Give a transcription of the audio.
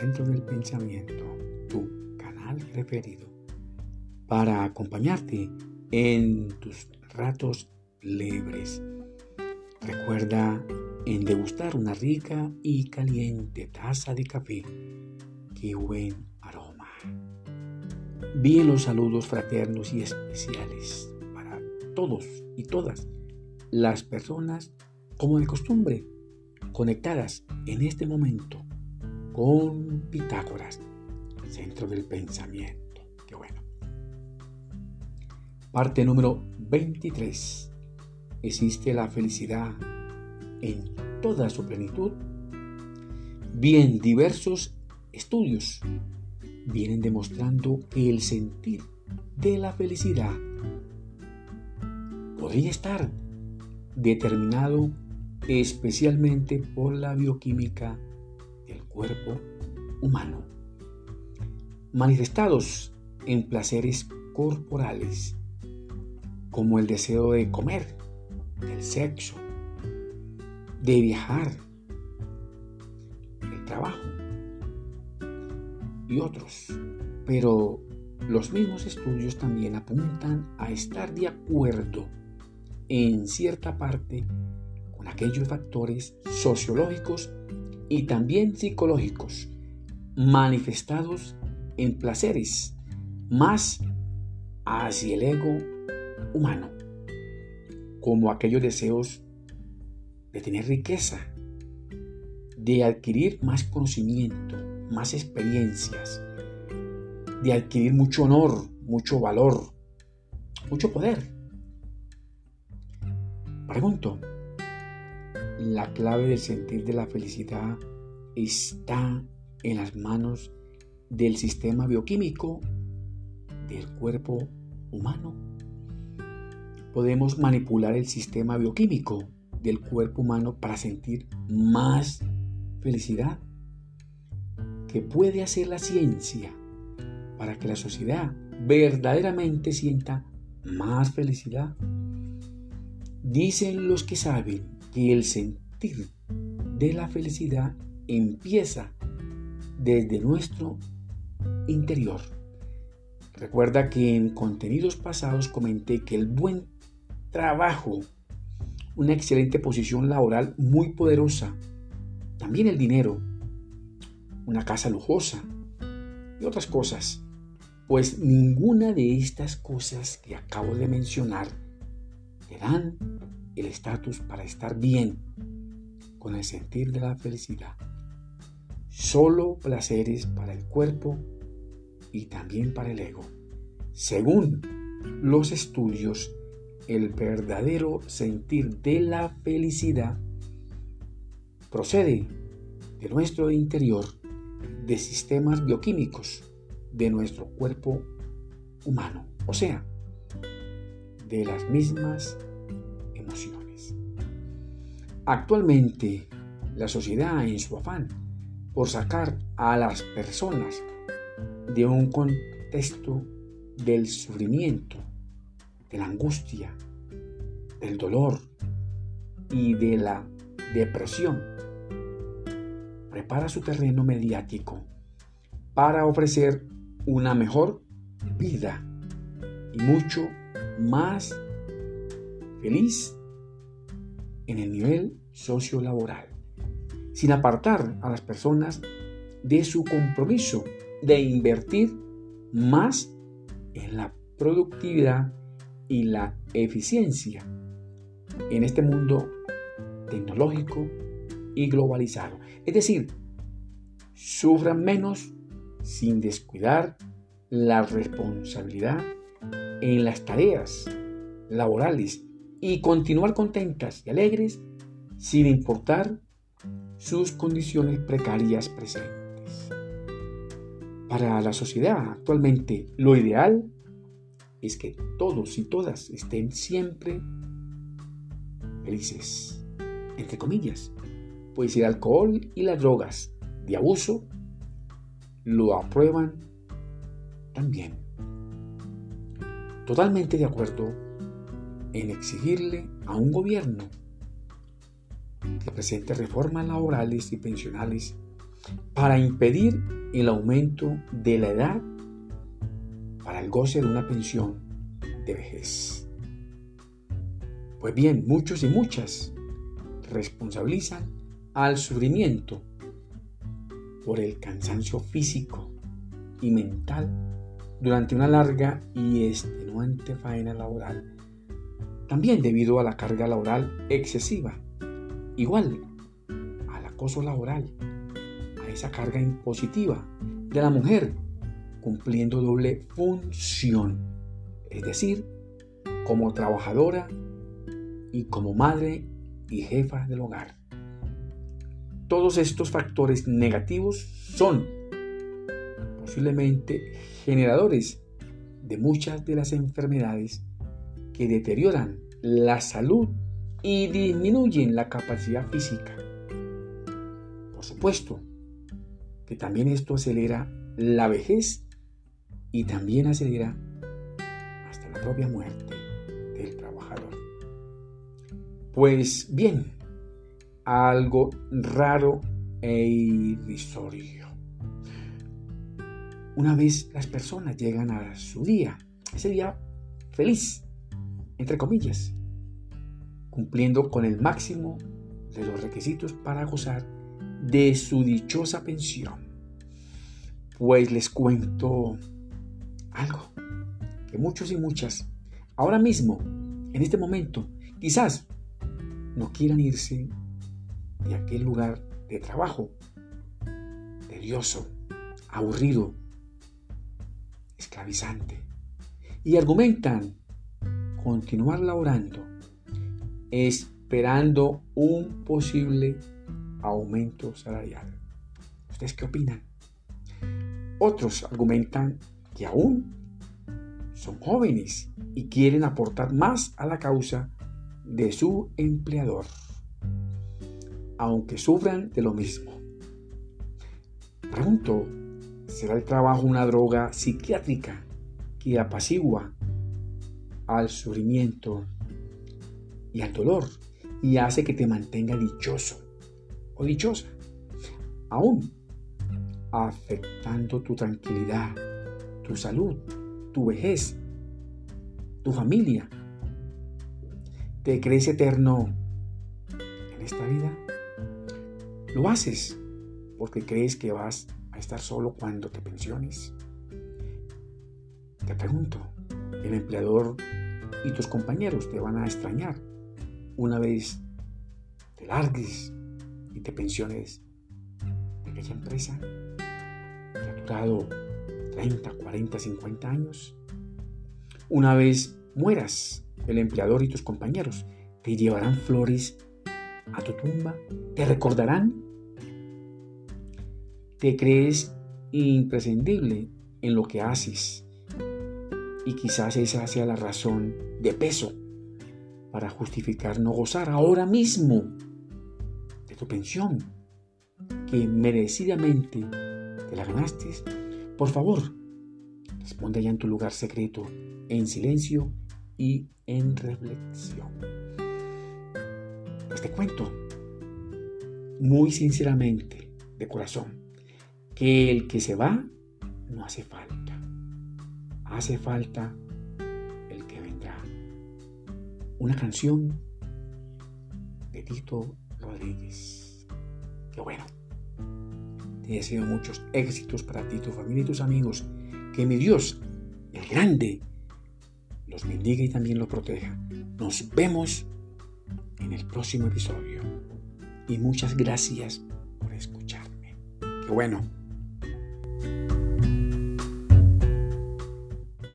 Centro del Pensamiento, tu canal preferido, para acompañarte en tus ratos libres. Recuerda en degustar una rica y caliente taza de café. ¡Qué buen aroma! Bien los saludos fraternos y especiales para todos y todas las personas como de costumbre conectadas en este momento con Pitágoras, centro del pensamiento. Qué bueno. Parte número 23. ¿Existe la felicidad en toda su plenitud? Bien, diversos estudios vienen demostrando que el sentir de la felicidad podría estar determinado especialmente por la bioquímica cuerpo humano, manifestados en placeres corporales, como el deseo de comer, del sexo, de viajar, el trabajo y otros. Pero los mismos estudios también apuntan a estar de acuerdo en cierta parte con aquellos factores sociológicos y también psicológicos manifestados en placeres más hacia el ego humano, como aquellos deseos de tener riqueza, de adquirir más conocimiento, más experiencias, de adquirir mucho honor, mucho valor, mucho poder. Pregunto, la clave del sentir de la felicidad está en las manos del sistema bioquímico del cuerpo humano. Podemos manipular el sistema bioquímico del cuerpo humano para sentir más felicidad. ¿Qué puede hacer la ciencia para que la sociedad verdaderamente sienta más felicidad? Dicen los que saben que el sentir de la felicidad empieza desde nuestro interior. Recuerda que en contenidos pasados comenté que el buen trabajo, una excelente posición laboral muy poderosa, también el dinero, una casa lujosa y otras cosas, pues ninguna de estas cosas que acabo de mencionar te dan el estatus para estar bien con el sentir de la felicidad. Solo placeres para el cuerpo y también para el ego. Según los estudios, el verdadero sentir de la felicidad procede de nuestro interior, de sistemas bioquímicos de nuestro cuerpo humano, o sea, de las mismas Actualmente, la sociedad en su afán por sacar a las personas de un contexto del sufrimiento, de la angustia, del dolor y de la depresión, prepara su terreno mediático para ofrecer una mejor vida y mucho más feliz en el nivel sociolaboral, sin apartar a las personas de su compromiso de invertir más en la productividad y la eficiencia en este mundo tecnológico y globalizado. Es decir, sufran menos sin descuidar la responsabilidad en las tareas laborales y continuar contentas y alegres sin importar sus condiciones precarias presentes. Para la sociedad actualmente lo ideal es que todos y todas estén siempre felices, entre comillas, pues el alcohol y las drogas de abuso lo aprueban también. Totalmente de acuerdo en exigirle a un gobierno que presente reformas laborales y pensionales para impedir el aumento de la edad para el goce de una pensión de vejez. Pues bien, muchos y muchas responsabilizan al sufrimiento por el cansancio físico y mental durante una larga y extenuante faena laboral, también debido a la carga laboral excesiva, igual al acoso laboral, a esa carga impositiva de la mujer cumpliendo doble función, es decir, como trabajadora y como madre y jefa del hogar. Todos estos factores negativos son posiblemente generadores de muchas de las enfermedades que deterioran la salud y disminuyen la capacidad física. Por supuesto que también esto acelera la vejez y también acelera hasta la propia muerte del trabajador. Pues bien, algo raro e irrisorio. Una vez las personas llegan a su día, ese día feliz, entre comillas, cumpliendo con el máximo de los requisitos para gozar de su dichosa pensión. Pues les cuento algo que muchos y muchas ahora mismo, en este momento, quizás no quieran irse de aquel lugar de trabajo tedioso, aburrido, esclavizante, y argumentan continuar laborando, esperando un posible aumento salarial. ¿Ustedes qué opinan? Otros argumentan que aún son jóvenes y quieren aportar más a la causa de su empleador, aunque sufran de lo mismo. Pregunto, ¿será el trabajo una droga psiquiátrica que apacigua al sufrimiento y al dolor y hace que te mantenga dichoso o dichosa, aún afectando tu tranquilidad tu salud, tu vejez, tu familia. ¿Te crees eterno en esta vida? Lo haces porque crees que vas a estar solo cuando te pensiones. Te pregunto, el empleador y tus compañeros te van a extrañar una vez te largues y te pensiones de aquella empresa que ha durado 30, 40, 50 años. Una vez mueras, el empleador y tus compañeros te llevarán flores a tu tumba, te recordarán. Te crees imprescindible en lo que haces y quizás esa sea la razón de peso para justificar no gozar ahora mismo de tu pensión que merecidamente te la ganaste por favor, responde allá en tu lugar secreto, en silencio y en reflexión. Pues te cuento, muy sinceramente, de corazón, que el que se va no hace falta. Hace falta. Una canción de Tito Rodríguez. Qué bueno deseo muchos éxitos para ti, tu familia y tus amigos. Que mi Dios, el grande, los bendiga y también los proteja. Nos vemos en el próximo episodio. Y muchas gracias por escucharme. Qué bueno.